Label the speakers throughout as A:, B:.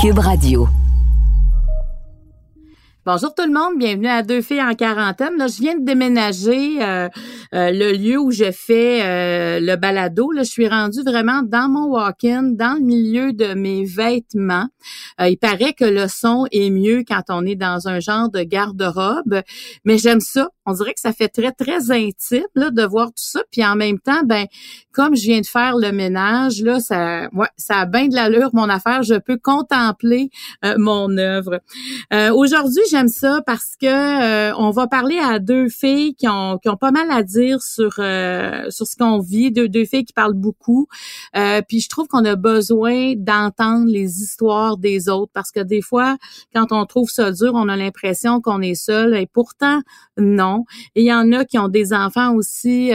A: Cube Radio.
B: Bonjour tout le monde, bienvenue à Deux filles en quarantaine. Là, je viens de déménager euh, euh, le lieu où je fais euh, le balado. Là, je suis rendue vraiment dans mon walk-in, dans le milieu de mes vêtements. il paraît que le son est mieux quand on est dans un genre de garde-robe, mais j'aime ça. On dirait que ça fait très très intime là, de voir tout ça. Puis en même temps, ben comme je viens de faire le ménage, là, ça, ouais, ça a bien de l'allure mon affaire. Je peux contempler mon œuvre. Aujourd'hui, j'aime ça parce que euh, on va parler à deux filles qui ont, qui ont pas mal à dire sur euh, sur ce qu'on vit, deux, deux filles qui parlent beaucoup. Euh, puis je trouve qu'on a besoin d'entendre les histoires des autres parce que des fois, quand on trouve ça dur, on a l'impression qu'on est seul et pourtant non. Il y en a qui ont des enfants aussi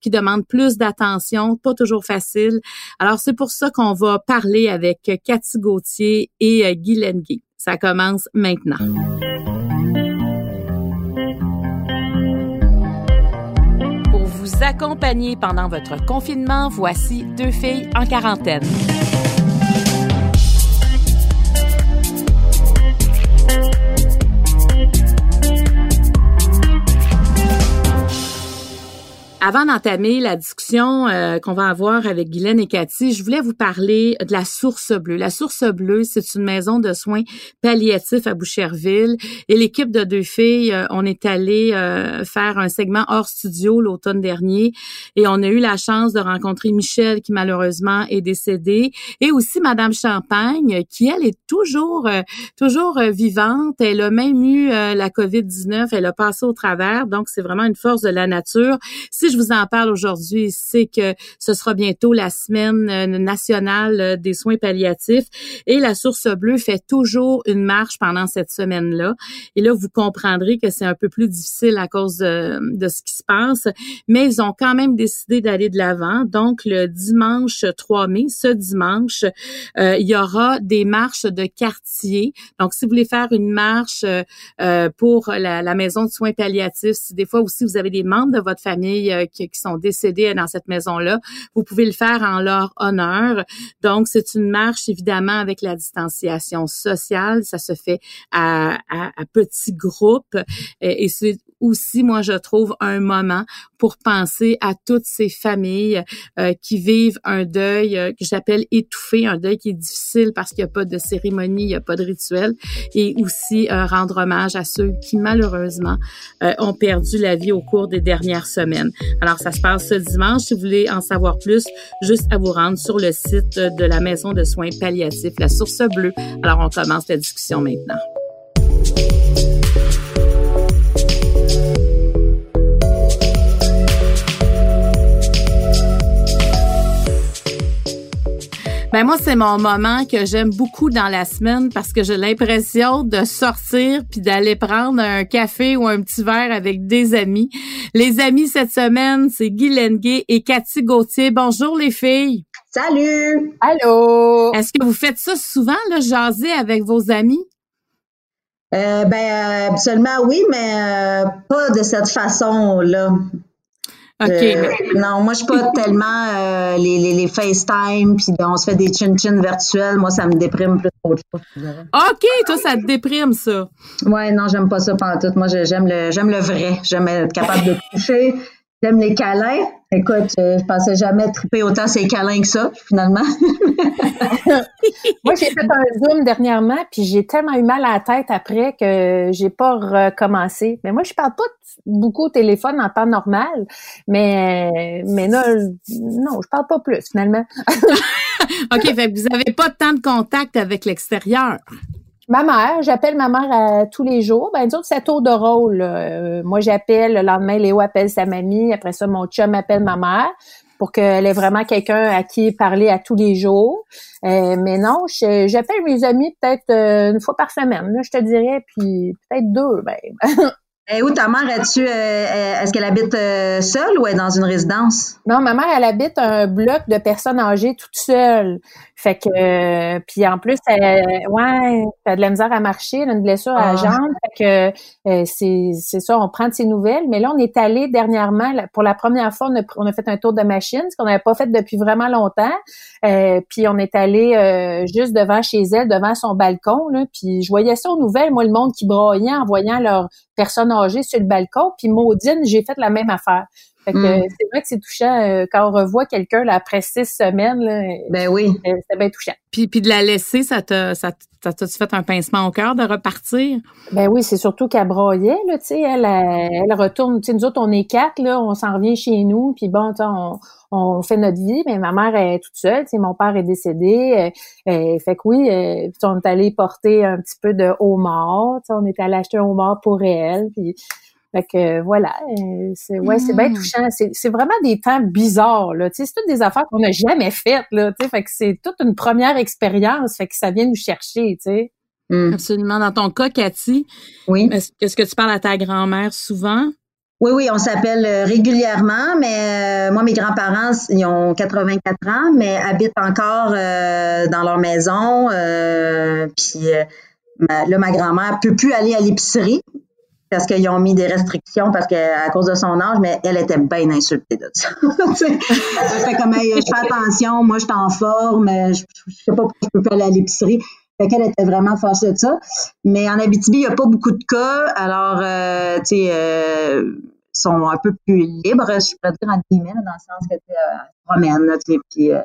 B: qui demandent plus d'attention, pas toujours facile. Alors c'est pour ça qu'on va parler avec Cathy Gauthier et Guy Lenguet. Ça commence maintenant. Pour vous accompagner pendant votre confinement, voici deux filles en quarantaine. Avant d'entamer la discussion euh, qu'on va avoir avec Guylaine et Cathy, je voulais vous parler de la Source Bleue. La Source Bleue, c'est une maison de soins palliatifs à Boucherville. Et l'équipe de deux filles, euh, on est allé euh, faire un segment hors studio l'automne dernier et on a eu la chance de rencontrer Michel qui malheureusement est décédée et aussi Madame Champagne qui elle est toujours toujours vivante. Elle a même eu la COVID-19, elle a passé au travers. Donc c'est vraiment une force de la nature. Je vous en parle aujourd'hui, c'est que ce sera bientôt la semaine euh, nationale euh, des soins palliatifs et la Source Bleue fait toujours une marche pendant cette semaine-là. Et là, vous comprendrez que c'est un peu plus difficile à cause de, ce qui se passe, mais ils ont quand même décidé d'aller de l'avant. Donc, le dimanche 3 mai, ce dimanche, euh, il y aura des marches de quartier. Donc, si vous voulez faire une marche pour la, la maison de soins palliatifs, si des fois aussi vous avez des membres de votre famille euh, qui, sont décédés dans cette maison-là. Vous pouvez le faire en leur honneur. Donc, c'est une marche, évidemment, avec la distanciation sociale. Ça se fait à, à, à petits groupes. Et c'est aussi, moi, je trouve un moment pour penser à toutes ces familles euh, qui vivent un deuil euh, que j'appelle étouffé, un deuil qui est difficile parce qu'il n'y a pas de cérémonie, il n'y a pas de rituel, et aussi euh, rendre hommage à ceux qui, malheureusement, ont perdu la vie au cours des dernières semaines. Alors, ça se passe ce dimanche. Si vous voulez en savoir plus, juste à vous rendre sur le site de la Maison de soins palliatifs, la Source Bleue. Alors, on commence la discussion maintenant. Ben moi, c'est mon moment que j'aime beaucoup dans la semaine parce que j'ai l'impression de sortir puis d'aller prendre un café ou un petit verre avec des amis. Les amis cette semaine, c'est Guy Lenguet et Cathy Gauthier. Bonjour les filles.
C: Salut.
B: Allô. Est-ce que vous faites ça souvent, le jaser avec vos amis?
C: Euh, ben, absolument oui, mais euh, pas de cette façon-là. Euh, non, moi, je suis pas tellement euh, les, les, les, FaceTime, puis on se fait des chin-chin virtuels. Moi, ça me déprime plus qu'autre chose.
B: OK, toi, ça te déprime, ça.
C: Ouais, non, j'aime pas ça tout. Moi, j'aime le, j'aime le vrai. J'aime être capable de toucher. J'aime les câlins. Écoute, euh, je pensais jamais triper autant ces câlins que ça, finalement.
D: Moi, j'ai fait un Zoom dernièrement, puis j'ai tellement eu mal à la tête après que j'ai pas recommencé. Mais moi, je parle pas beaucoup au téléphone en temps normal, mais mais là, non, je parle pas plus, finalement.
B: OK, fait que vous avez pas tant de contact avec l'extérieur.
D: Ma mère, j'appelle ma mère à, tous les jours. Ben, disons que c'est tour de rôle. Euh, moi, j'appelle, le lendemain, Léo appelle sa mamie. Après ça, mon chum appelle ma mère pour qu'elle ait vraiment quelqu'un à qui parler à tous les jours. mais non, j'appelle mes amis peut-être une fois par semaine, là, je te dirais, puis peut-être deux. Ben.
C: Et où ta mère, es-tu, euh, est-ce qu'elle habite euh, seule ou est dans une résidence?
D: Non, ma mère, elle habite un bloc de personnes âgées toute seule. Fait que, euh, puis en plus, elle, ouais, elle a de la misère à marcher, elle a une blessure à la ah. jambe. Fait que, c'est, c'est ça, on prend de ses nouvelles. Mais là, on est allé dernièrement, pour la première fois, on a, fait un tour de machine, ce qu'on n'avait pas fait depuis vraiment longtemps. puis on est allé juste devant chez elle, devant son balcon, là. Puis je voyais ça aux nouvelles, moi, le monde qui broyait en voyant leur personne âgée sur le balcon. Puis Maudine, j'ai fait la même affaire. Fait que mm. c'est vrai que c'est touchant euh, quand on revoit quelqu'un après six semaines. Là,
C: ben oui.
D: Euh, c'est bien touchant.
B: Puis, puis de la laisser, ça t'a ça t'a fait un pincement au cœur de repartir?
D: Ben oui, c'est surtout qu'elle broyait, là, tu sais, elle, elle, retourne, tu sais, nous autres, on est quatre, là, on s'en revient chez nous, puis bon, on, on fait notre vie, mais ma mère est toute seule, tu sais, mon père est décédé, euh, fait que oui, puis on est allé porter un petit peu de homard, tu sais, on est allé acheter un homard pour elle, puis fait que voilà, euh, c'est ouais, c'est bien hmm. touchant. C'est vraiment des temps bizarres là. c'est toutes des affaires qu'on n'a jamais faites là. Tu fait que c'est toute une première expérience. Fait que ça vient nous chercher. Tu sais.
B: Hmm. Absolument. Dans ton cas, Cathy,
C: oui.
B: Est-ce que tu parles à ta grand-mère souvent?
C: Oui, oui, on s'appelle euh, régulièrement, mais euh, moi, mes grands-parents, ils ont 84 ans, mais habitent encore dans leur maison. puis là, ma grand-mère peut plus aller à l'épicerie parce qu'ils ont mis des restrictions parce que à cause de son âge, mais elle était bien insultée de ça. comme je fais attention, moi je suis en forme, je, je sais pas pourquoi je peux pas aller à l'épicerie. Fait qu'elle était vraiment fâchée de ça. Mais en Abitibi, il n'y a pas beaucoup de cas. Alors, euh, tu sais, euh, sont un peu plus libres, je pourrais dire, en guillemets, dans le sens que tu euh, promènes, tu puis euh,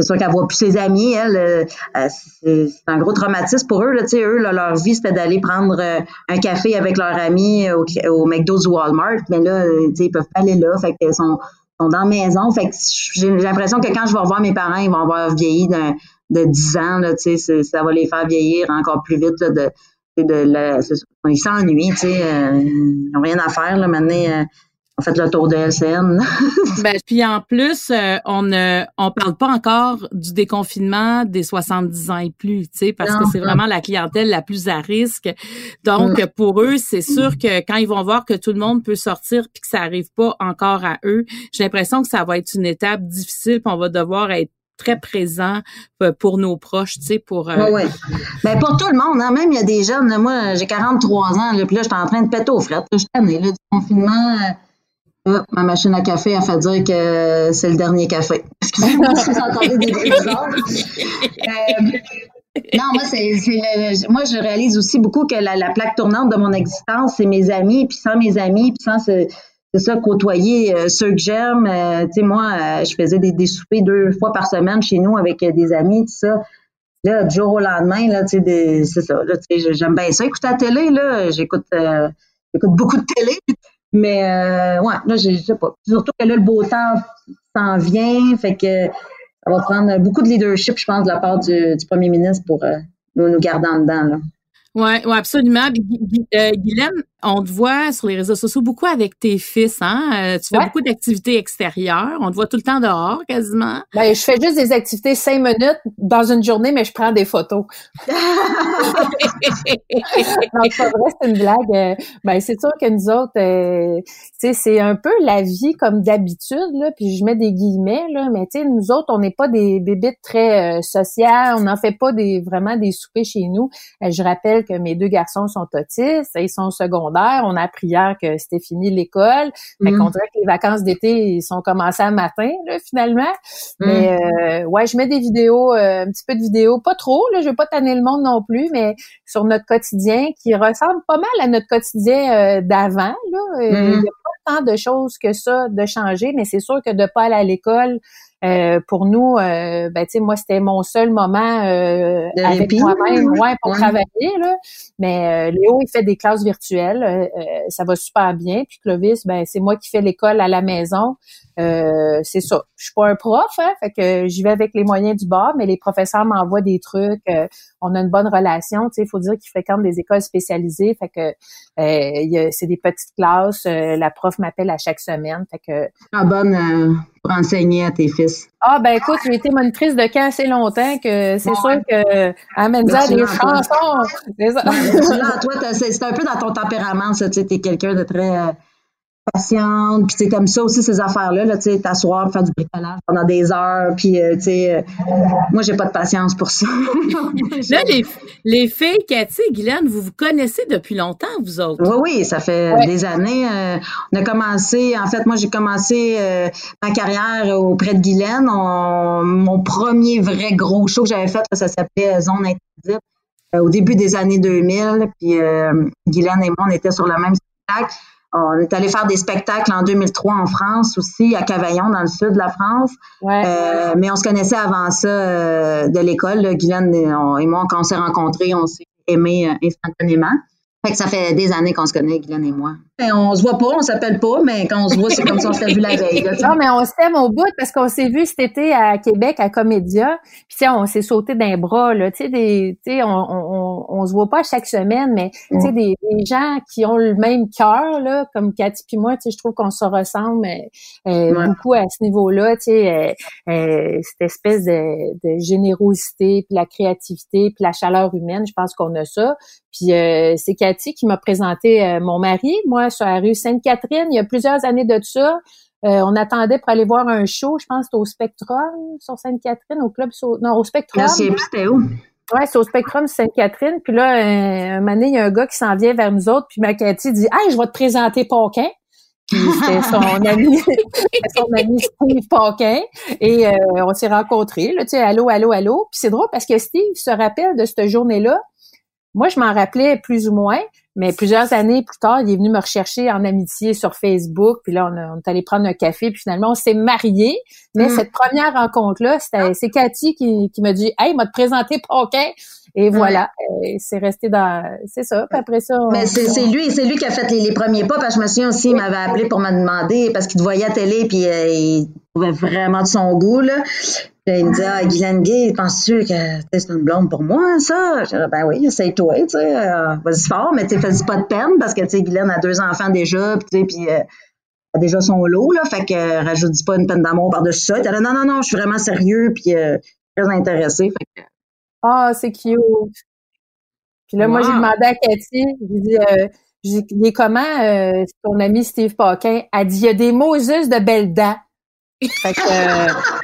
C: c'est sûr qu'elle voit plus ses amis, elle, euh, euh, c'est un gros traumatisme pour eux. Là, eux, leur vie, c'était d'aller prendre euh, un café avec leurs amis au, au McDo ou Walmart, mais là, ils peuvent pas aller là, fait qu'ils sont, sont dans la maison. Fait que j'ai l'impression que quand je vais revoir mes parents, ils vont avoir vieilli de, de 10 ans, là, ça va les faire vieillir encore plus vite là, de, de, ils s'ennuient, ils n'ont rien à faire là, maintenant on fait le tour de LCN.
B: ben, puis en plus, euh, on ne on parle pas encore du déconfinement des 70 ans et plus, tu sais, parce que c'est vraiment la clientèle la plus à risque. Donc, mm. pour eux, c'est sûr que quand ils vont voir que tout le monde peut sortir puis que ça arrive pas encore à eux, j'ai l'impression que ça va être une étape difficile puis on va devoir être très présent euh, pour nos proches, tu sais, pour...
C: Euh... Oui, oui. Ben, pour tout le monde, hein, même il y a des jeunes, moi j'ai 43 ans, là, puis là, je suis en train de péter aux frettes, je suis là, du confinement... Euh, ma machine à café a fait dire que c'est le dernier café. Excusez-moi si vous entendez des bruits euh, non, moi, moi, je réalise aussi beaucoup que la, plaque tournante de mon existence, c'est mes amis, puis sans mes amis, puis sans c'est ça, côtoyer euh, ceux que j'aime. Euh, tu sais, moi, je faisais des, des soupers deux fois par semaine chez nous avec des amis, tout ça. Là, du jour au lendemain, là, tu sais, c'est ça. Là, j'aime bien ça, écouter la télé, là. J'écoute, j'écoute beaucoup de télé. Mais euh, ouais, là, je sais pas. Surtout que là, le beau temps s'en vient, fait que ça va prendre beaucoup de leadership, je pense, de la part du, premier ministre pour euh, nous, nous garder en dedans. Là.
B: Oui, ouais, absolument. Euh, on te voit sur les réseaux sociaux beaucoup avec tes fils, hein? Euh, tu fais beaucoup d'activités extérieures. On te voit tout le temps dehors, quasiment.
D: Ben, je fais juste des activités cinq minutes dans une journée, mais je prends des photos. non, c'est vrai, c'est une blague. Euh, ben, c'est sûr que nous autres, sais, c'est un peu la vie comme d'habitude, là, puis je mets des guillemets, là, mais tu sais, nous autres, on n'est pas des bébés très sociales, on n'en fait pas des vraiment des soupers chez nous. je rappelle que mes deux garçons sont autistes, ils sont secondaires. On a appris hier que c'était fini l'école. Fait qu'on mm. dirait que les vacances d'été, ils sont commencés à matin, là, finalement. Mm. Mais euh, ouais, je mets des vidéos, euh, un petit peu de vidéos, pas trop, là, je vais pas tanner le monde non plus, mais sur notre quotidien qui ressemble pas mal à notre quotidien euh, d'avant. Là. Il n'y a pas tant de choses que ça de changer, mais c'est sûr que de pas aller à l'école, euh, pour nous, euh, ben, tu sais, moi, c'était mon seul moment euh, avec moi-même, ouais, pour travailler. Là. Mais euh, Léo, il fait des classes virtuelles. ça va super bien. Puis Clovis, ben, c'est moi qui fais l'école à la maison. c'est ça. Je suis pas un prof, hein, fait que j'y vais avec les moyens du bord, mais les professeurs m'envoient des trucs. on a une bonne relation. Tu sais, il faut dire qu'ils fréquentent des écoles spécialisées. Fait que c'est des petites classes. la prof m'appelle à chaque semaine. Fait que
C: ah, bonne pour enseigner à tes fils?
D: Ah ben écoute, j'ai été monitrice de camp assez longtemps que c'est sûr que Amenza des chansons.
C: C'est ça. là, toi, c'est un peu dans ton tempérament, ça. Tu es quelqu'un de très euh, patiente, puis c'est comme ça aussi ces affaires-là, là, tu sais, t'asseoir, faire du bricolage pendant des heures, puis euh, tu sais, euh, moi j'ai pas de patience pour ça.
B: là, les, les filles, Cathy et Guylaine, vous vous connaissez depuis longtemps, vous autres?
C: Oui, oui, ça fait des années. Euh, on a commencé, en fait, moi j'ai commencé ma carrière auprès de Guylaine. mon premier vrai gros show que j'avais fait, ça s'appelait Zone Interdite au début des années 2000, puis Guylaine et moi, on était sur le même spectacle. On est allé faire des spectacles en 2003 en France aussi, à Cavaillon, dans le sud de la France. Euh, mais on se connaissait avant ça euh, de l'école. Guylaine et, moi, quand on s'est rencontrés, on s'est aimés euh, instantanément. Fait que ça fait des années qu'on se connaît, Guylaine et moi. Et on se voit pas, on s'appelle pas, mais quand on se voit, c'est comme si on s'était vu la veille.
D: non, mais on s'aime au bout parce qu'on s'est vu cet été à Québec, à Comédia. Puis, tu sais, on s'est sauté d'un bras, là. Tu sais, des, sais, on, on, on, se voit pas chaque semaine, mais, tu sais, des, gens qui ont le même cœur, là, comme Cathy puis moi, tu sais, je trouve qu'on se ressemble euh, beaucoup à ce niveau-là, tu sais, euh, euh, cette espèce de, de générosité, puis la créativité, puis la chaleur humaine, je pense qu'on a ça. Puis euh, c'est Cathy qui m'a présenté euh, mon mari, moi, sur la rue Sainte-Catherine, il y a plusieurs années de ça. Euh, on attendait pour aller voir un show, je pense, au Spectrum sur Sainte-Catherine, au club, non, au Spectrum.
C: c'était où?
D: Ouais, c'est au Spectrum Sainte-Catherine. Puis là, un, un moment il y a un gars qui s'en vient vers nous autres, puis ma Cathy dit « Hey, je vais te présenter Paquin. » Puis c'était son ami, son ami Steve Paquin. Et on s'est rencontrés, là, tu sais, allô, allô, allô. Puis c'est drôle parce que Steve se rappelle de cette journée-là moi, je m'en rappelais plus ou moins, mais plusieurs années plus tard, il est venu me rechercher en amitié sur Facebook. Puis là, on, est allé prendre un café. Puis finalement, on s'est mariés. Mais mm. cette première rencontre-là, c'était c'est Cathy qui, qui m'a dit Hey, m'a te présenté Paquin. Et voilà, c'est resté dans. C'est ça. Puis après ça.
C: Mais c'est lui, c'est lui qui a fait les, premiers pas. Parce que je me souviens aussi, il m'avait appelé pour me demander parce qu'il te voyait à télé, puis euh, il trouvait vraiment de son goût. Là il me dit Ah, Guylaine Gay, penses-tu que c'est une blonde pour moi, ça? Je dis, ben oui, essaye-toi, tu sais, euh, vas-y fort, mais tu fais pas de peine parce que tu sais, Guylaine a deux enfants déjà, puis puis euh, a déjà son lot, là, fait que euh, rajoute pas une peine d'amour par-dessus ça. Elle dit non, non, non, je suis vraiment sérieux, puis très intéressé. Fait que...
D: Ah, c'est cute. Puis là, moi, j'ai demandé à Cathy, j'ai dit, j'ai il est comment ton ami Steve Paquin? Elle dit, il y a des Moses de belles dents. Fait que,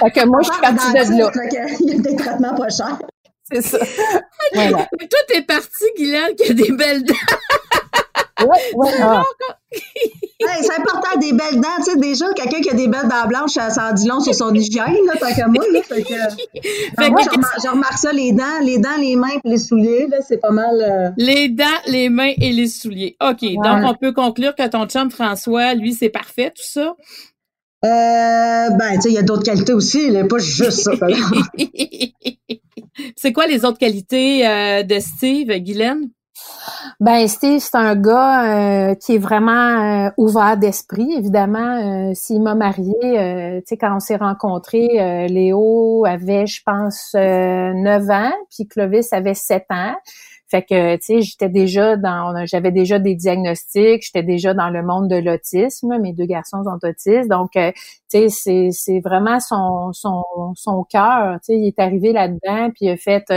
D: fait que moi, je suis partie de là.
C: Il y a des traitements pas chers.
D: C'est ça.
B: Voilà. Toi, t'es partie, Guylaine, qui a des belles dents.
D: Ouais, ouais. Ah.
C: c'est important, des belles dents. Tu sais, déjà, quelqu'un qui a des belles dents blanches, ça en dit long sur son hygiène, là, tant que moi. Là, fait que, moi, je remarque, ça, les dents, les dents, les mains et les souliers, là, c'est pas mal. Euh,
B: les dents, les mains et les souliers. OK. Donc, on peut conclure que ton chum François, lui, c'est parfait, tout ça?
C: Euh, ben, tu sais, il y a d'autres qualités aussi, il pas juste ça.
B: c'est quoi les autres qualités euh, de Steve, Guylaine?
D: Ben Steve, c'est un gars euh, qui est vraiment euh, ouvert d'esprit. Évidemment, euh, s'il m'a marié, tu sais, quand on s'est rencontrés, Léo avait, je pense, 9 ans, puis Clovis avait 7 ans. Fait que, tu sais, j'étais déjà dans, j'avais déjà des diagnostics, j'étais déjà dans le monde de l'autisme. Mes deux garçons sont autistes, donc, tu sais, c'est, c'est vraiment son, son, son cœur. Tu sais, il est arrivé là-dedans, puis il a fait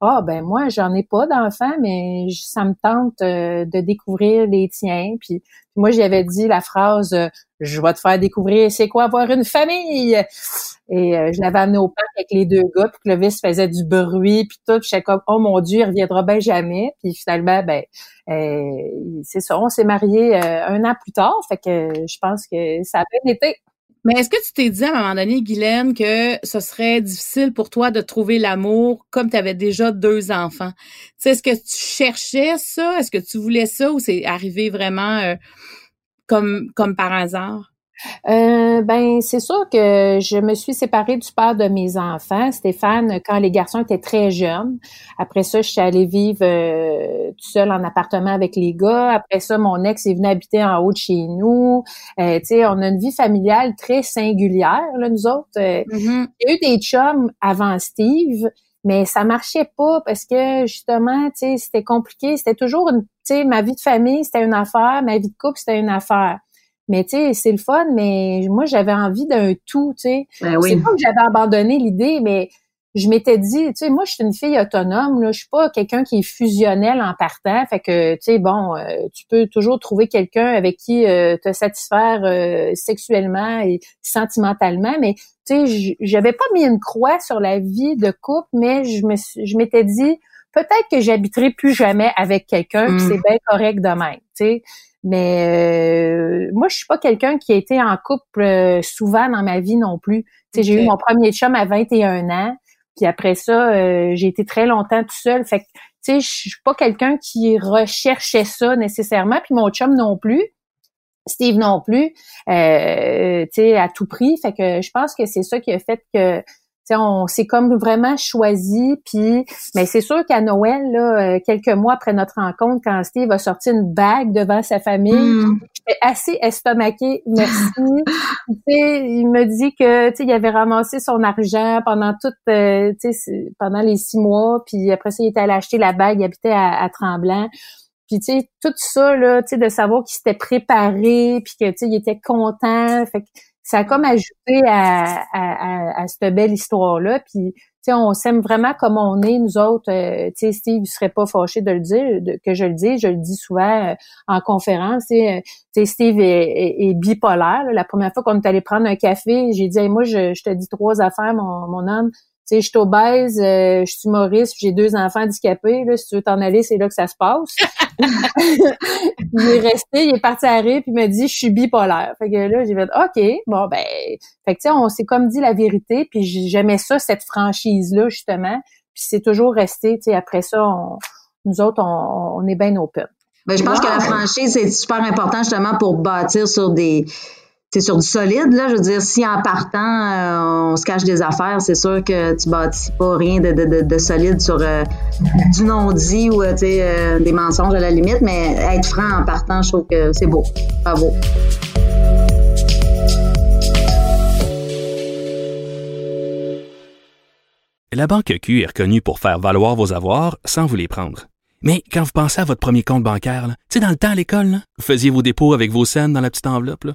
D: ah ben moi j'en ai pas d'enfants mais ça me tente euh, de découvrir les tiens. Puis, moi j'avais dit la phrase euh, je vais te faire découvrir c'est quoi avoir une famille. Et euh, je l'avais amené au parc avec les deux gars puis Clovis faisait du bruit puis tout. Puis j'étais comme oh mon dieu il reviendra ben jamais. Puis finalement ben c'est ça on s'est mariés un an plus tard. Fait que je pense que ça a bien été
B: mais est-ce que tu t'es dit à un moment donné, Guylaine, que ce serait difficile pour toi de trouver l'amour comme tu avais déjà deux enfants? Tu est-ce que tu cherchais ça? Est-ce que tu voulais ça ou c'est arrivé vraiment euh, comme, comme par hasard?
D: Euh, ben c'est sûr que je me suis séparée du père de mes enfants, Stéphane, quand les garçons étaient très jeunes. Après ça, je suis allée vivre euh, tout seul en appartement avec les gars. Après ça, mon ex est venu habiter en haut de chez nous. Euh, tu sais, on a une vie familiale très singulière, là, nous autres. Euh. Il y a eu des chums avant Steve, mais ça marchait pas parce que justement, tu sais, c'était compliqué. C'était toujours une, tu sais, ma vie de famille, c'était une affaire, ma vie de couple, c'était une affaire. Mais tu sais, c'est le fun, mais moi, j'avais envie d'un tout, tu sais.
C: Ben
D: c'est pas que j'avais abandonné l'idée, mais je m'étais dit, tu sais, moi, je suis une fille autonome, là, je suis pas quelqu'un qui est fusionnel en partant, fait que, tu sais, bon, euh, tu peux toujours trouver quelqu'un avec qui euh, te satisfaire euh, sexuellement et sentimentalement, mais tu sais, j'avais pas mis une croix sur la vie de couple, mais je me, je m'étais dit, peut-être que j'habiterai plus jamais avec quelqu'un, mm. c'est bien correct de même, tu sais. Mais moi, je suis pas quelqu'un qui a été en couple souvent dans ma vie non plus. Sais, j'ai eu mon premier chum à 21 ans. Puis après ça, euh, j'ai été très longtemps tout seul. Fait que, tu sais, je suis pas quelqu'un qui recherchait ça nécessairement. Puis mon chum non plus. Steve non plus, euh, tu sais, à tout prix. Fait que je pense que c'est ça qui a fait que on s'est comme vraiment choisi. Puis, mais c'est sûr qu'à Noël, là, euh, quelques mois après notre rencontre, quand Steve a sorti une bague devant sa famille, mm. j'étais assez estomaquée. Merci. il me dit que, il avait ramassé son argent pendant toute, euh, pendant les six mois. Puis après ça, il était allé acheter la bague. Il habitait à, Tremblant. Puis tu sais tout ça là, tu sais de savoir qu'il s'était préparé, puis que tu sais il était content. Fait que ça a comme ajouté à, à, à, cette belle histoire-là. Puis, tu sais, on s'aime vraiment comme on est, nous autres. Euh, tu sais, Steve, il serait pas fâché de le dire, que je le dise. Je le dis souvent euh, en conférence. Euh, tu sais, Steve est, est, bipolaire. La première fois qu'on est allé prendre un café, j'ai dit, moi, je, je, te dis trois affaires, mon, mon homme sais, je suis obèse, euh, je suis humoriste, j'ai deux enfants handicapés. Là, si tu veux t'en aller, c'est là que ça se passe. il est resté, il est parti à rire, puis il m'a dit, je suis bipolaire. Fait que là, j'ai fait, OK, bon, ben, fait que tu sais, on s'est comme dit la vérité, puis j'aimais ça, cette franchise-là, justement. Puis c'est toujours resté, tu sais, après ça, nous autres, on, est bien open.
C: Ben, je pense que la franchise, c'est super important justement pour bâtir sur des c'est sur du solide, là. Je veux dire, si en partant, euh, on se cache des affaires, c'est sûr que tu bâtis pas rien de, de, de, solide sur euh, du non-dit ou, euh, des mensonges à la limite, mais être franc en partant, je trouve que c'est beau. Bravo.
E: La Banque Q est reconnue pour faire valoir vos avoirs sans vous les prendre. Mais quand vous pensez à votre premier compte bancaire, tu sais, dans le temps à l'école, vous faisiez vos dépôts avec vos scènes dans la petite enveloppe. Là.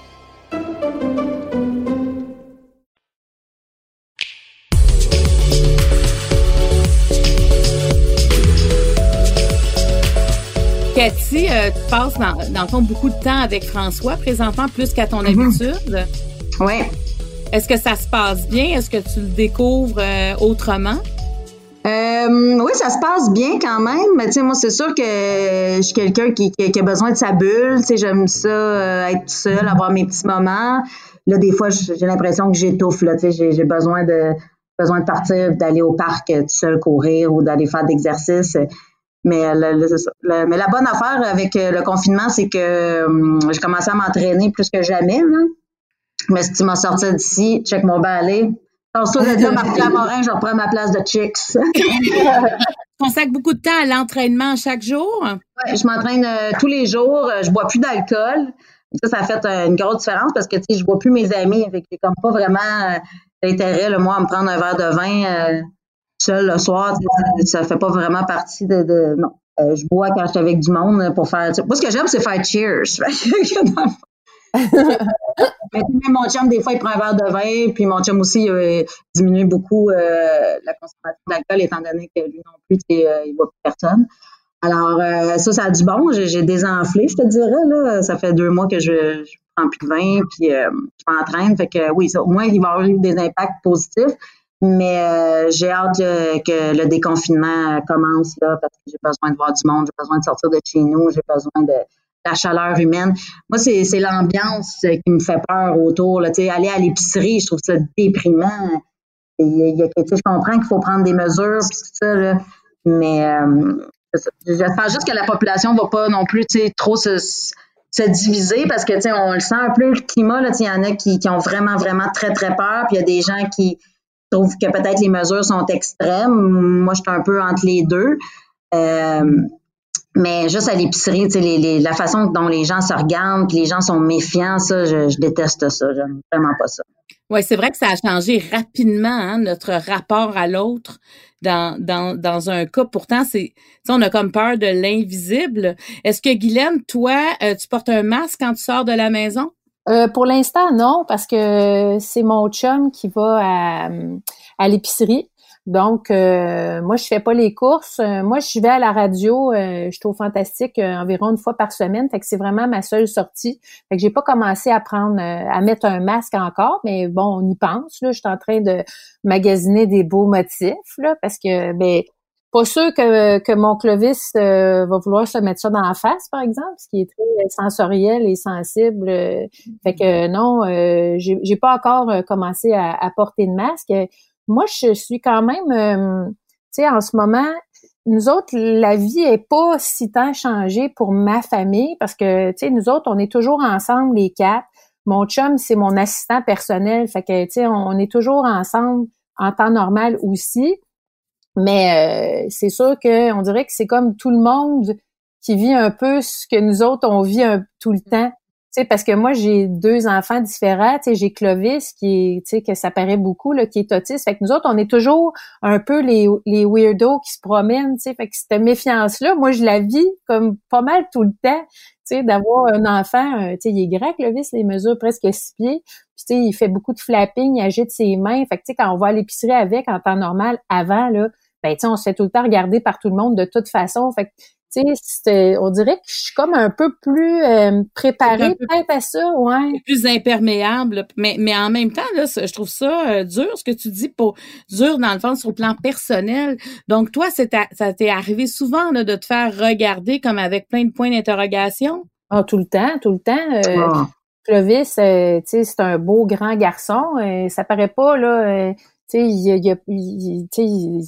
B: Passes dans, dans le fond beaucoup de temps avec François présentement, plus qu'à ton mhm. habitude.
C: Oui.
B: Est-ce que ça se passe bien? Est-ce que tu le découvres euh, autrement?
C: Euh, oui, ça se passe bien quand même, mais tu sais, moi, c'est sûr que je suis quelqu'un qui, qui, a besoin de sa bulle. Tu sais, j'aime ça, être seul, avoir mes petits moments. Là, des fois, j'ai l'impression que j'étouffe. Là, tu sais, j'ai besoin de besoin de partir, d'aller au parc tout seul courir ou d'aller faire d'exercice. Mais, mais la bonne affaire avec euh, le confinement, c'est que hum, j'ai commencé à m'entraîner plus que jamais. Là. Mais si tu m'as sorti d'ici, check mon balai. Tantôt de là, Marc Morin, je reprends ma place de chicks.
B: tu consacres beaucoup de temps à l'entraînement chaque jour?
C: Oui, je m'entraîne euh, tous les jours. Euh, je bois plus d'alcool. Ça, ça a fait une grosse différence parce que tu sais, je bois plus mes amis. Fait que comme pas vraiment d'intérêt, moi, à me prendre un verre de vin seul le soir, ça fait pas vraiment partie de, non. Euh, je bois quand je suis avec du monde pour faire. Moi, ce que j'aime, c'est faire cheers. mais mon chum, des fois, il prend un verre de vin, puis mon chum aussi il diminue beaucoup euh, la consommation d'alcool, étant donné que lui non plus, euh, il voit plus personne. Alors, ça, ça a du bon. J'ai désenflé, je te dirais. Là. Ça fait deux mois que je, ne prends plus de vin, puis je m'entraîne. Fait que oui, au moins, il va y avoir des impacts positifs. Mais euh, j'ai hâte que le déconfinement commence là, parce que j'ai besoin de voir du monde, j'ai besoin de sortir de chez nous, j'ai besoin de la chaleur humaine. Moi, c'est, l'ambiance qui me fait peur autour. Là. aller à l'épicerie, je trouve ça déprimant. Il y a, je comprends qu'il faut prendre des mesures, tout ça, là, mais euh, j'espère juste que la population va pas non plus trop se, se diviser parce que on le sent un peu le climat. Il y en a qui, qui, ont vraiment, vraiment très, très peur. Puis il y a des gens qui trouvent que peut-être les mesures sont extrêmes. Moi, je suis un peu entre les deux. Euh, mais juste à l'épicerie, les, la façon dont les gens se regardent, que les gens sont méfiants, ça, je, déteste ça. J'aime vraiment pas ça.
B: Oui, c'est vrai que ça a changé rapidement hein, notre rapport à l'autre dans, dans, dans un cas. Pourtant, c'est on a comme peur de l'invisible. Est-ce que Guylaine, toi, euh, tu portes un masque quand tu sors de la maison?
D: Euh, pour l'instant, non, parce que c'est mon chum qui va à, à l'épicerie. Donc, euh, moi, je fais pas les courses. Euh, moi, je vais à la radio. Euh, je trouve fantastique environ une fois par semaine. Fait que c'est vraiment ma seule sortie. Fait que j'ai pas commencé à prendre, à mettre un masque encore, mais bon, on y pense. Là, je suis en train de magasiner des beaux motifs là, parce que ben pas sûr que, que mon Clovis va vouloir se mettre ça dans la face, par exemple, ce qui est très sensoriel et sensible. fait que non, j'ai, j'ai pas encore commencé à, à porter de masque moi, je suis quand même, euh, tu sais, en ce moment, nous autres, la vie est pas si tant changée pour ma famille parce que, tu sais, nous autres, on est toujours ensemble, les quatre. Mon chum, c'est mon assistant personnel. Fait que, tu sais, on, est toujours ensemble en temps normal aussi. Mais euh, c'est sûr que on dirait que c'est comme tout le monde qui vit un peu ce que nous autres, on vit tout le temps sais, parce que moi, j'ai deux enfants différents. J'ai Clovis qui est, que ça paraît beaucoup, là, qui est autiste. Fait que nous autres, on est toujours un peu les, les weirdos qui se promènent, tu. Fait que cette méfiance-là, moi, je la vis comme pas mal tout le temps, tu d'avoir un enfant, euh, tu il est grand, Clovis, les mesures presque six pieds. Il fait beaucoup de flapping, il agite ses mains. Fait que, quand on va à l'épicerie avec en temps normal, avant, là, ben, on se fait tout le temps regarder par tout le monde de toute façon. Sais, on dirait que je suis comme un peu plus euh, préparée peut-être à ça, ouais.
B: Plus imperméable, mais, mais en même temps, là, je trouve ça euh, dur, ce que tu dis, pour dur dans le fond sur le plan personnel. Donc, toi, c'est ça t'est arrivé souvent là, de te faire regarder comme avec plein de points d'interrogation?
D: Ah, tout le temps, tout le temps. Euh, ah. Clovis, euh, c'est un beau grand garçon. ça paraît pas, là. Sais, il, il,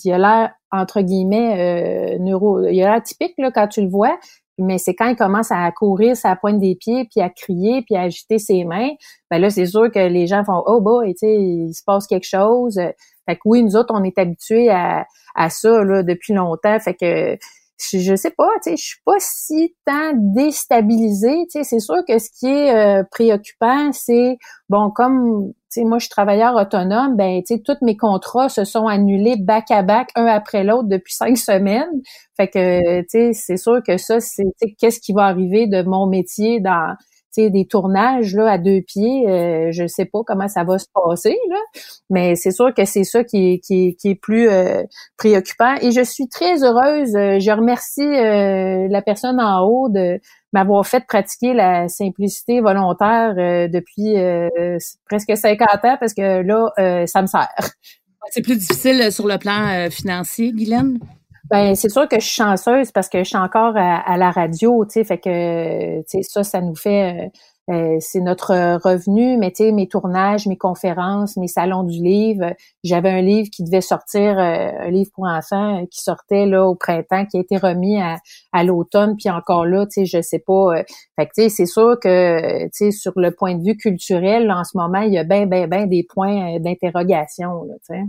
D: il, a l'air entre guillemets euh, neuro. Il a typique là quand tu le vois, mais c'est quand il commence à courir sa pointe des pieds, puis à crier, puis à agiter ses mains, ben là c'est sûr que les gens font oh boy, tu sais, il se passe quelque chose. Fait que oui, nous autres on est habitués à, à ça là depuis longtemps, fait que je, sais pas, tu sais, je suis pas si tant déstabilisée, tu sais, c'est sûr que ce qui est euh, préoccupant, c'est bon comme sais moi je suis travailleur autonome, ben tu sais tous mes contrats se sont annulés back à back un après l'autre depuis cinq semaines. Fait que tu sais c'est sûr que ça c'est qu'est-ce qui va arriver de mon métier dans des tournages là à deux pieds, euh, je sais pas comment ça va se passer là, mais c'est sûr que c'est ça qui est, qui est, plus euh, préoccupant. Et je suis très heureuse. Euh, je remercie la personne en haut de m'avoir fait pratiquer la simplicité volontaire depuis presque 50 ans parce que là, ça me sert.
B: C'est plus difficile sur le plan financier, Guylaine?
D: Ben c'est sûr que je suis chanceuse parce que je suis encore à, la radio, tu sais, fait que tu sais ça, ça nous fait euh, euh, c'est notre revenu, mais tu sais mes tournages, mes conférences, mes salons du livre. J'avais un livre qui devait sortir, euh, un livre pour enfants qui sortait là au printemps, qui a été remis à, à l'automne, puis encore là, tu sais, je sais pas. fait que tu sais, c'est sûr que tu sais sur le point de vue culturel, en ce moment, il y a ben ben ben des points d'interrogation, tu sais.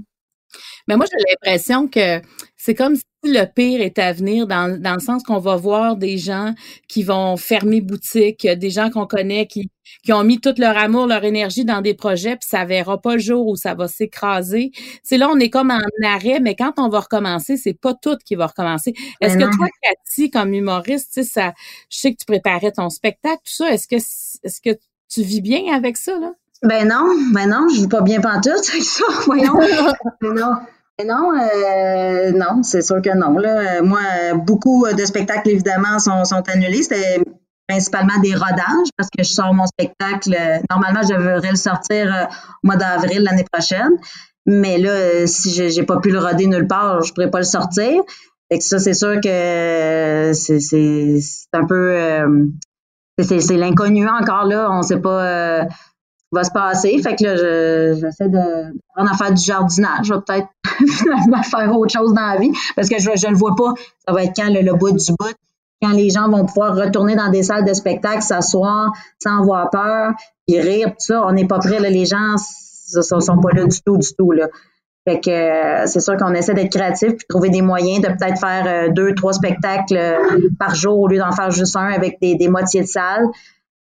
B: Mais moi, j'ai l'impression que c'est comme si le pire est à venir dans, dans le sens qu'on va voir des gens qui vont fermer boutique, des gens qu'on connaît qui, qui ont mis tout leur amour, leur énergie dans des projets, puis ça verra pas le jour où ça va s'écraser. C'est là, on est comme en arrêt, mais quand on va recommencer, c'est pas tout qui va recommencer. Est-ce que toi, Cathy, comme humoriste, tu sais, ça, je sais que tu préparais ton spectacle, tout ça, est-ce que, est-ce que tu vis bien avec ça, là?
C: Ben non, ben non, je vis pas bien pantoute avec ça, voyons. ben non. Ben non, euh, non, c'est sûr que non. Là. Moi, beaucoup de spectacles, évidemment, sont, sont annulés. C'était principalement des rodages parce que je sors mon spectacle. Normalement, je devrais le sortir euh, au mois d'avril l'année prochaine. Mais là, si j'ai pas pu le roder nulle part, je pourrais pas le sortir. Fait que ça, c'est sûr que c'est un peu euh, c'est l'inconnu encore là. On sait pas euh, va se passer. Fait que là, j'essaie de prendre à faire du jardinage. Je vais peut-être faire autre chose dans la vie parce que je ne le vois pas. Ça va être quand le, bout du bout quand les gens vont pouvoir retourner dans des salles de spectacle, s'asseoir sans avoir peur, et rire, tout ça, on n'est pas prêt. Là, les gens ne sont, pas là du tout, du tout. Là. Fait que euh, c'est sûr qu'on essaie d'être créatif puis trouver des moyens de peut-être faire euh, deux, trois spectacles euh, par jour au lieu d'en faire juste un avec des, des moitiés de salle.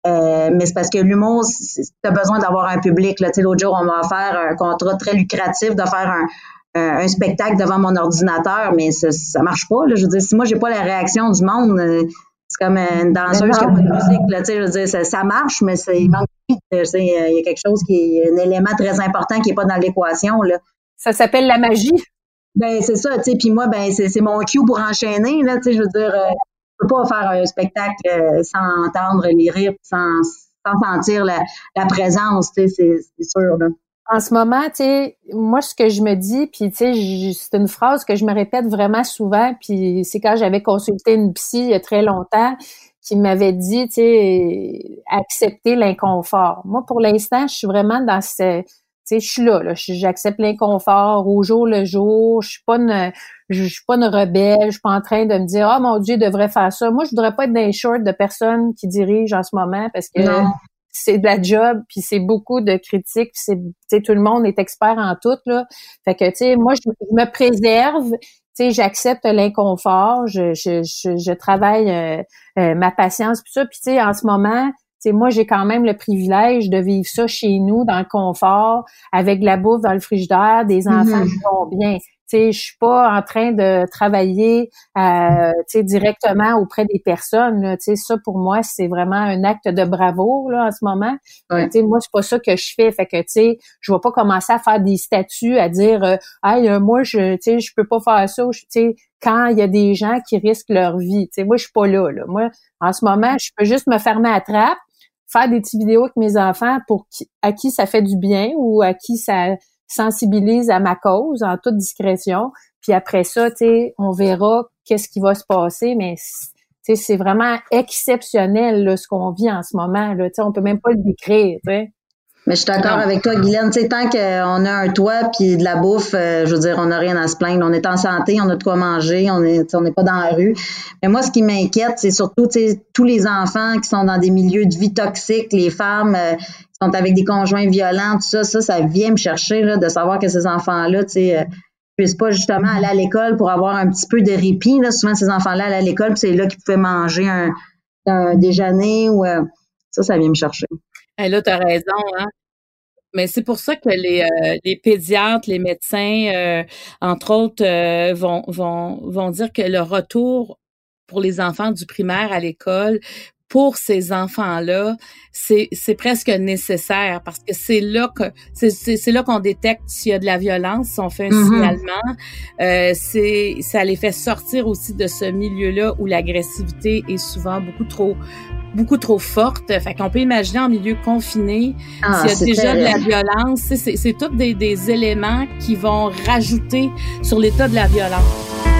C: Mais c'est parce que l'humour, tu as besoin d'avoir un public. L'autre jour, on m'a offert un contrat très lucratif de faire un, un, spectacle devant mon ordinateur, mais ça, ça marche pas. Là. Je veux dire, si moi, j'ai pas la réaction du monde, c'est comme une danseuse qui a pas de musique. Là, je veux dire, ça, ça marche, mais il manque il y a quelque chose qui est un élément très important qui est pas dans l'équation.
D: Ça s'appelle la magie.
C: Ben c'est ça, tu sais. Puis moi, ben c'est mon cue pour enchaîner, là. Tu sais, je veux dire, euh, peux pas faire un spectacle euh, sans entendre les rires, sans, sentir la, la présence, tu sais, c'est sûr, là.
D: En ce moment, tu sais, moi, ce que je me dis, puis tu sais, c'est une phrase que je me répète vraiment souvent, puis c'est quand j'avais consulté une psy il y a très longtemps, qui m'avait dit, tu sais, accepter l'inconfort. Moi, pour l'instant, je suis vraiment dans ce, sais, je suis là, là j'accepte l'inconfort au jour le jour. Je suis pas une, je, suis pas une rebelle. Je suis pas en train de me dire, oh mon Dieu, je devrais faire ça. Moi, je voudrais pas être dans les shorts de personnes qui dirigent en ce moment parce que c'est de la job, puis c'est beaucoup de critiques, puis c'est, tout le monde est expert en tout là. Fait que, tu sais, moi, je, me préserve. Tu sais, j'accepte l'inconfort, je, je, je, travaille euh, euh, ma patience, puis ça. Puis tu sais, en ce moment, moi, j'ai quand même le privilège de vivre ça chez nous, dans le confort, avec de la bouffe dans le frigidaire, des enfants mm-hmm. qui vont bien. Je je suis pas en train de travailler euh, directement auprès des personnes. Là, ça, pour moi, c'est vraiment un acte de bravoure là, en ce moment. Ouais. Moi, c'est pas ça que je fais. Fait que je vais pas commencer à faire des statuts, à dire euh, Hey, euh, moi, je je peux pas faire ça. quand il y a des gens qui risquent leur vie. sais moi, je suis pas là, là. Moi, en ce moment, je peux juste me fermer à trappe faire des petites vidéos avec mes enfants pour qui, à qui ça fait du bien ou à qui ça sensibilise à ma cause en toute discrétion. Puis après ça, tu sais, on verra qu'est-ce qui va se passer, mais c'est vraiment exceptionnel là, ce qu'on vit en ce moment. Là, on peut même pas le décrire.
C: Mais je suis d'accord avec toi, Guylaine. Tu sais, tant qu'on a un toit puis de la bouffe, euh, je veux dire, on n'a rien à se plaindre. On est en santé, on a de quoi manger, on est, on n'est pas dans la rue. Mais moi, ce qui m'inquiète, c'est surtout, tu sais, tous les enfants qui sont dans des milieux de vie toxiques, les femmes euh, qui sont avec des conjoints violents, tout ça, ça, ça vient me chercher là, de savoir que ces enfants-là, tu sais, euh, puissent pas justement aller à l'école pour avoir un petit peu de répit. Là. Souvent, ces enfants-là allaient à l'école, c'est là qu'ils pouvaient manger un, un déjeuner ou ça, ça vient me chercher.
B: Et là, tu as raison, hein? Mais c'est pour ça que les, euh, les pédiatres, les médecins, euh, entre autres, euh, vont, vont, vont dire que le retour pour les enfants du primaire à l'école, pour ces enfants-là, c'est, c'est presque nécessaire parce que c'est là que c'est, c'est, là qu'on détecte s'il y a de la violence, si on fait un mm-hmm. signalement. Euh, c'est ça les fait sortir aussi de ce milieu-là où l'agressivité est souvent beaucoup trop beaucoup trop forte. Fait qu'on peut imaginer en milieu confiné, ah, s'il y a déjà de la violence, c'est, c'est tous des, des éléments qui vont rajouter sur l'état de la violence.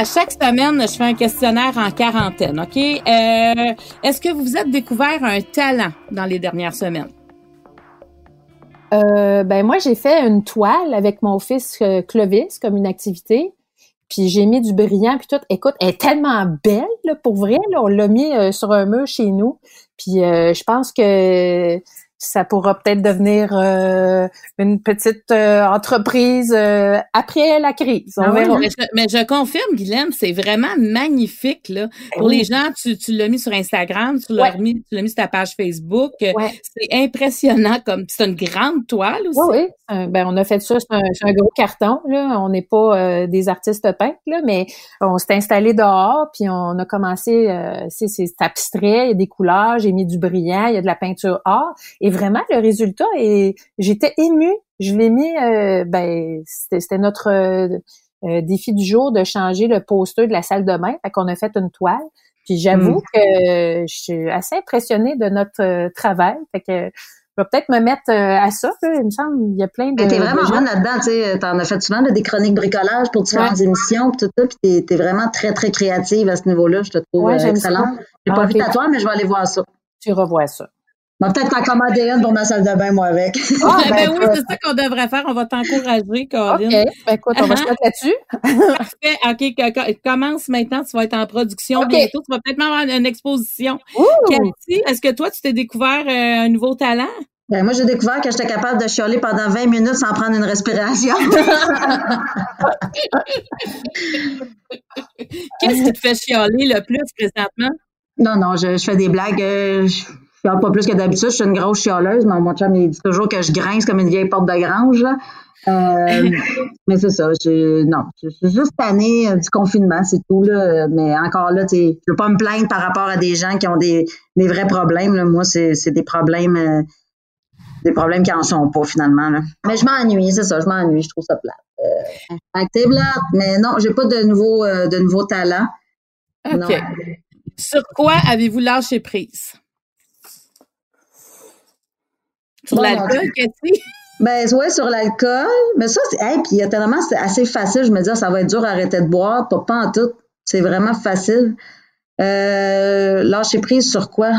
B: À chaque semaine, je fais un questionnaire en quarantaine, OK? Euh, est-ce que vous vous êtes découvert un talent dans les dernières semaines?
D: Euh, ben moi, j'ai fait une toile avec mon fils euh, Clovis comme une activité. Puis j'ai mis du brillant puis tout. Écoute, elle est tellement belle, là, pour vrai. Là, on l'a mis sur un mur chez nous. Puis je pense que ça pourra peut-être devenir euh, une petite euh, entreprise euh, après la crise.
B: On ah verra. mais, je, confirme, Guylaine, c'est vraiment magnifique. Là. Ben Pour les gens, tu, tu l'as mis sur Instagram, tu l'as mis, tu l'as mis sur ta page Facebook. C'est impressionnant comme c'est une grande toile aussi.
D: Oui, oui. ben, on a fait ça, c'est un, gros carton. Là. On n'est pas des artistes peintres, là, mais on s'est installé dehors, puis on a commencé, c'est abstrait, il y a des couleurs, j'ai mis du brillant, il y a de la peinture or. Et vraiment, le résultat est, j'étais émue. Je l'ai mis, euh, ben, c'était notre, défi du jour de changer le poster de la salle de bain. Fait qu'on a fait une toile. Puis j'avoue mm. que je suis assez impressionnée de notre travail. Fait que je vais peut-être me mettre à ça. Il me semble il y a plein de.
C: T'es vraiment bonne là-dedans. Tu sais, t'en as fait souvent des chroniques bricolage pour différentes émissions, puis tout ça. Puis t'es, es vraiment très très créative à ce niveau-là. Je te trouve ouais, excellente. J'ai pas ah, vu ta toile, mais je vais aller voir ça.
D: Tu revois ça.
C: On va peut-être t'en commander une pour ma salle de bain, moi, avec.
B: Ah, ben, ben oui, c'est ça qu'on devrait faire. On va t'encourager, Corinne. OK.
D: Ben, écoute, on va se mettre là-dessus.
B: Parfait. OK. Commence maintenant. Tu vas être en production bientôt. Tu vas peut-être avoir une exposition. Cathy, est-ce que toi, tu t'es découvert euh, un nouveau talent?
C: Ben, moi, j'ai découvert que j'étais capable de chialer pendant 20 minutes sans prendre une respiration.
B: Qu'est-ce qui te fait chialer le plus présentement?
C: Non, non, je, fais des blagues. Euh, je chiale pas plus que d'habitude. Je suis une grosse chialeuse. mais mon chum, il dit toujours que je grince comme une vieille porte de grange. Euh, mais c'est ça. Je, non, je suis juste tannée euh, du confinement, c'est tout. Là. Mais encore là, je veux pas me plaindre par rapport à des gens qui ont des, des vrais problèmes. Là. Moi, c'est, des problèmes euh, des problèmes qui en sont pas finalement. Là. Mais je m'ennuie, c'est ça, je m'ennuie, je trouve ça plate. Euh, c'est plate, mais non, j'ai pas de nouveaux de nouveaux talents.
B: OK. Sur quoi avez-vous lâché prise? Sur l'alcool, Cathy?
C: Ben ouais, sur l'alcool. Mais ça, c'est. Hey, puis tellement c'est assez facile. Je me dis, ah, ça va être dur d'arrêter de boire. Pas, pas en tout. C'est vraiment facile. Euh, lâcher prise sur quoi?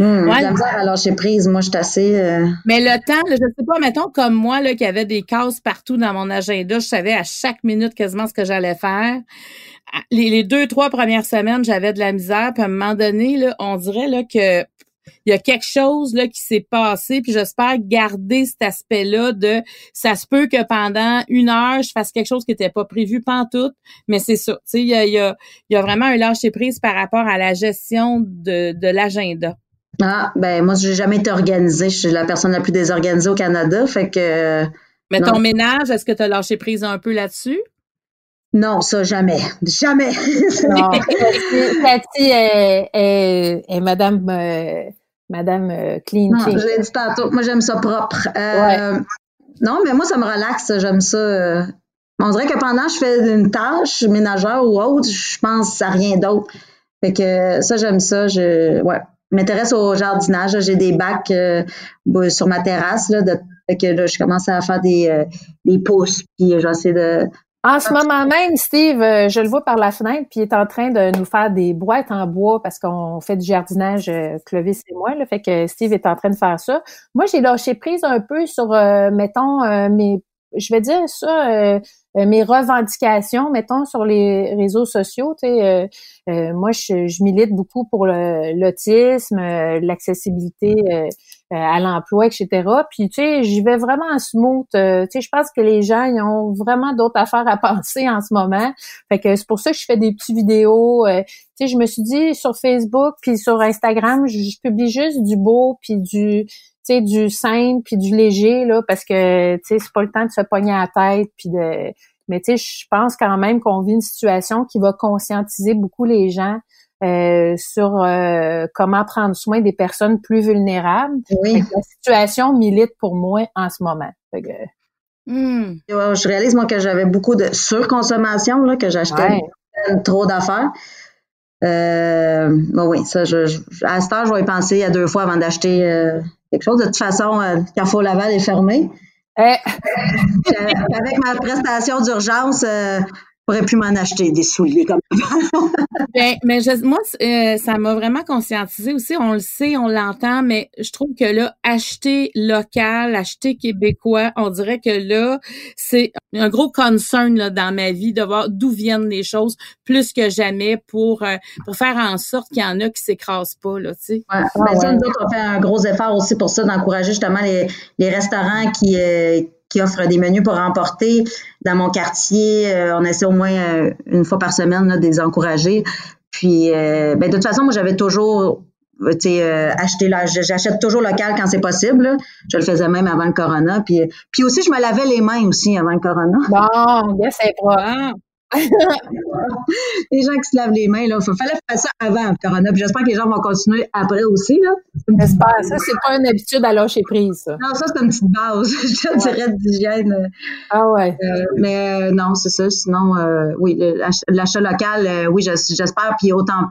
C: Hum, ouais. à lâcher prise. Moi, je suis assez. Euh,
B: Mais le temps, je sais pas, mettons comme moi, là, qui avait des cases partout dans mon agenda, je savais à chaque minute quasiment ce que j'allais faire. Les, les, deux, trois premières semaines, j'avais de la misère. Puis à un moment donné, là, on dirait là, que il y a quelque chose là qui s'est passé, puis j'espère garder cet aspect-là de ça se peut que pendant une heure je fasse quelque chose qui n'était pas prévu tout, mais c'est ça. Tu sais, il y a, y, a, y a vraiment un lâcher prise par rapport à la gestion de, de l'agenda.
C: Ah, ben moi, j'ai jamais été organisée. Je suis la personne la plus désorganisée au Canada, fait que.
B: Mais ton ménage, est-ce que tu as lâché prise un peu là-dessus?
C: Non, ça, jamais. Jamais.
D: non. Cathy est, Madame, euh, Madame euh, Clean
C: non, Je l'ai dit tantôt. Moi, j'aime ça propre. Euh, non, mais moi, ça me relaxe. J'aime ça. On dirait que pendant que je fais une tâche ménagère ou autre, je pense à rien d'autre. Fait que ça, j'aime ça. Je, ouais. m'intéresse au jardinage. J'ai des bacs sur ma terrasse. Là, de, fait que là, je commence à faire des, des pousses. Puis j'essaie de
D: en ce moment même, Steve, euh, je le vois par la fenêtre, puis il est en train de nous faire des boîtes en bois parce qu'on fait du jardinage, euh, Clovis et moi. Là, fait que Steve est en train de faire ça. Moi, j'ai lâché prise un peu sur, euh, mettons, mes, je vais dire ça, mes revendications, mettons, sur les réseaux sociaux. Tu sais, moi, je, je, milite beaucoup pour l'autisme, l'accessibilité euh, à l'emploi, etc. Puis, tu sais, j'y vais vraiment en smooth. Euh, tu sais, je pense que les gens, ils ont vraiment d'autres affaires à penser en ce moment. Fait que c'est pour ça que je fais des petites vidéos. Euh, tu sais, je me suis dit, sur Facebook puis sur Instagram, je, publie juste du beau puis du tu sais, du simple puis du léger, là, parce que, tu sais, c'est pas le temps de se pogner à la tête puis de... Mais, tu sais, je pense quand même qu'on vit une situation qui va conscientiser beaucoup les gens euh, sur euh, comment prendre soin des personnes plus vulnérables.
C: Oui.
D: La situation milite pour moi en ce moment.
C: Hmm. Je réalise moi que j'avais beaucoup de surconsommation, là, que j'achetais trop d'affaires. Euh, oui, ça, je, à ce temps, je vais y penser à deux fois avant d'acheter euh, quelque chose. De toute façon, euh, Carrefour Laval est fermé. Eh. Avec ma prestation d'urgence, pourrais plus m'en acheter des souliers comme
B: ben, mais moi, euh, ça m'a vraiment conscientisé aussi. On le sait, on l'entend, mais je trouve que là, acheter local, acheter québécois, on dirait que là, c'est un gros concern là, dans ma vie de voir d'où viennent les choses plus que jamais pour euh, pour faire en sorte qu'il y en a qui s'écrasent pas là, tu sais.
C: Ouais. Ben, ça, nous on fait un gros effort aussi pour ça d'encourager justement les, les restaurants qui euh, qui offre des menus pour emporter. Dans mon quartier, euh, on essaie au moins euh, une fois par semaine là, de les encourager. Puis, euh, ben, de toute façon, moi, j'avais toujours euh, acheté là, j'achète toujours local quand c'est possible. Je le faisais même avant le corona. Puis, puis aussi, je me lavais les mains aussi avant le corona.
D: Bon, yes, c'est pas.
C: Les gens qui se lavent les mains, là, il fallait faire ça avant le corona. J'espère que les gens vont continuer après aussi. Là.
D: J'espère. Ça, c'est pas une habitude à lâcher prise. Ça.
C: Non, ça, c'est une petite base, je dirais, d'hygiène.
D: Ah ouais.
C: Euh, mais euh, non, c'est ça. Sinon, euh, oui, l'achat local, oui, j'espère. Puis autant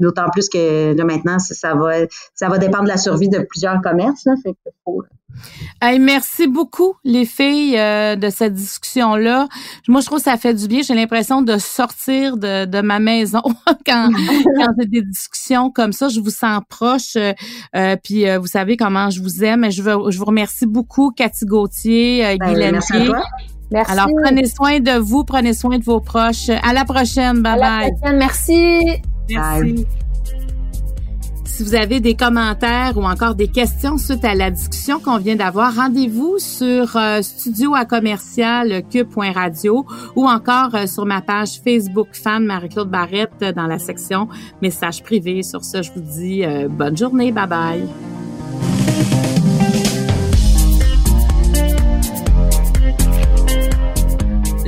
C: D'autant plus que là, maintenant, ça va, ça va dépendre de la survie de plusieurs commerces. Là, fait que faut,
B: merci beaucoup, les filles, euh, de cette discussion-là. Moi, je trouve que ça fait du bien. J'ai l'impression de sortir de, de ma maison quand, quand j'ai des discussions comme ça. Je vous sens proche. Euh, euh puis, euh, vous savez comment je vous aime. Je, veux, je vous remercie beaucoup, Cathy Gauthier, euh, ben,
C: Merci à toi.
B: Merci. Alors, prenez soin de vous, prenez soin de vos proches. À la prochaine. Bye bye.
D: À la prochaine. Merci.
B: Merci. Si vous avez des commentaires ou encore des questions suite à la discussion qu'on vient d'avoir, rendez-vous sur euh, studio à commercial cube.radio ou encore euh, sur ma page Facebook fan Marie-Claude Barrette dans la section messages privés. Sur ce, je vous dis euh, bonne journée. Bye bye.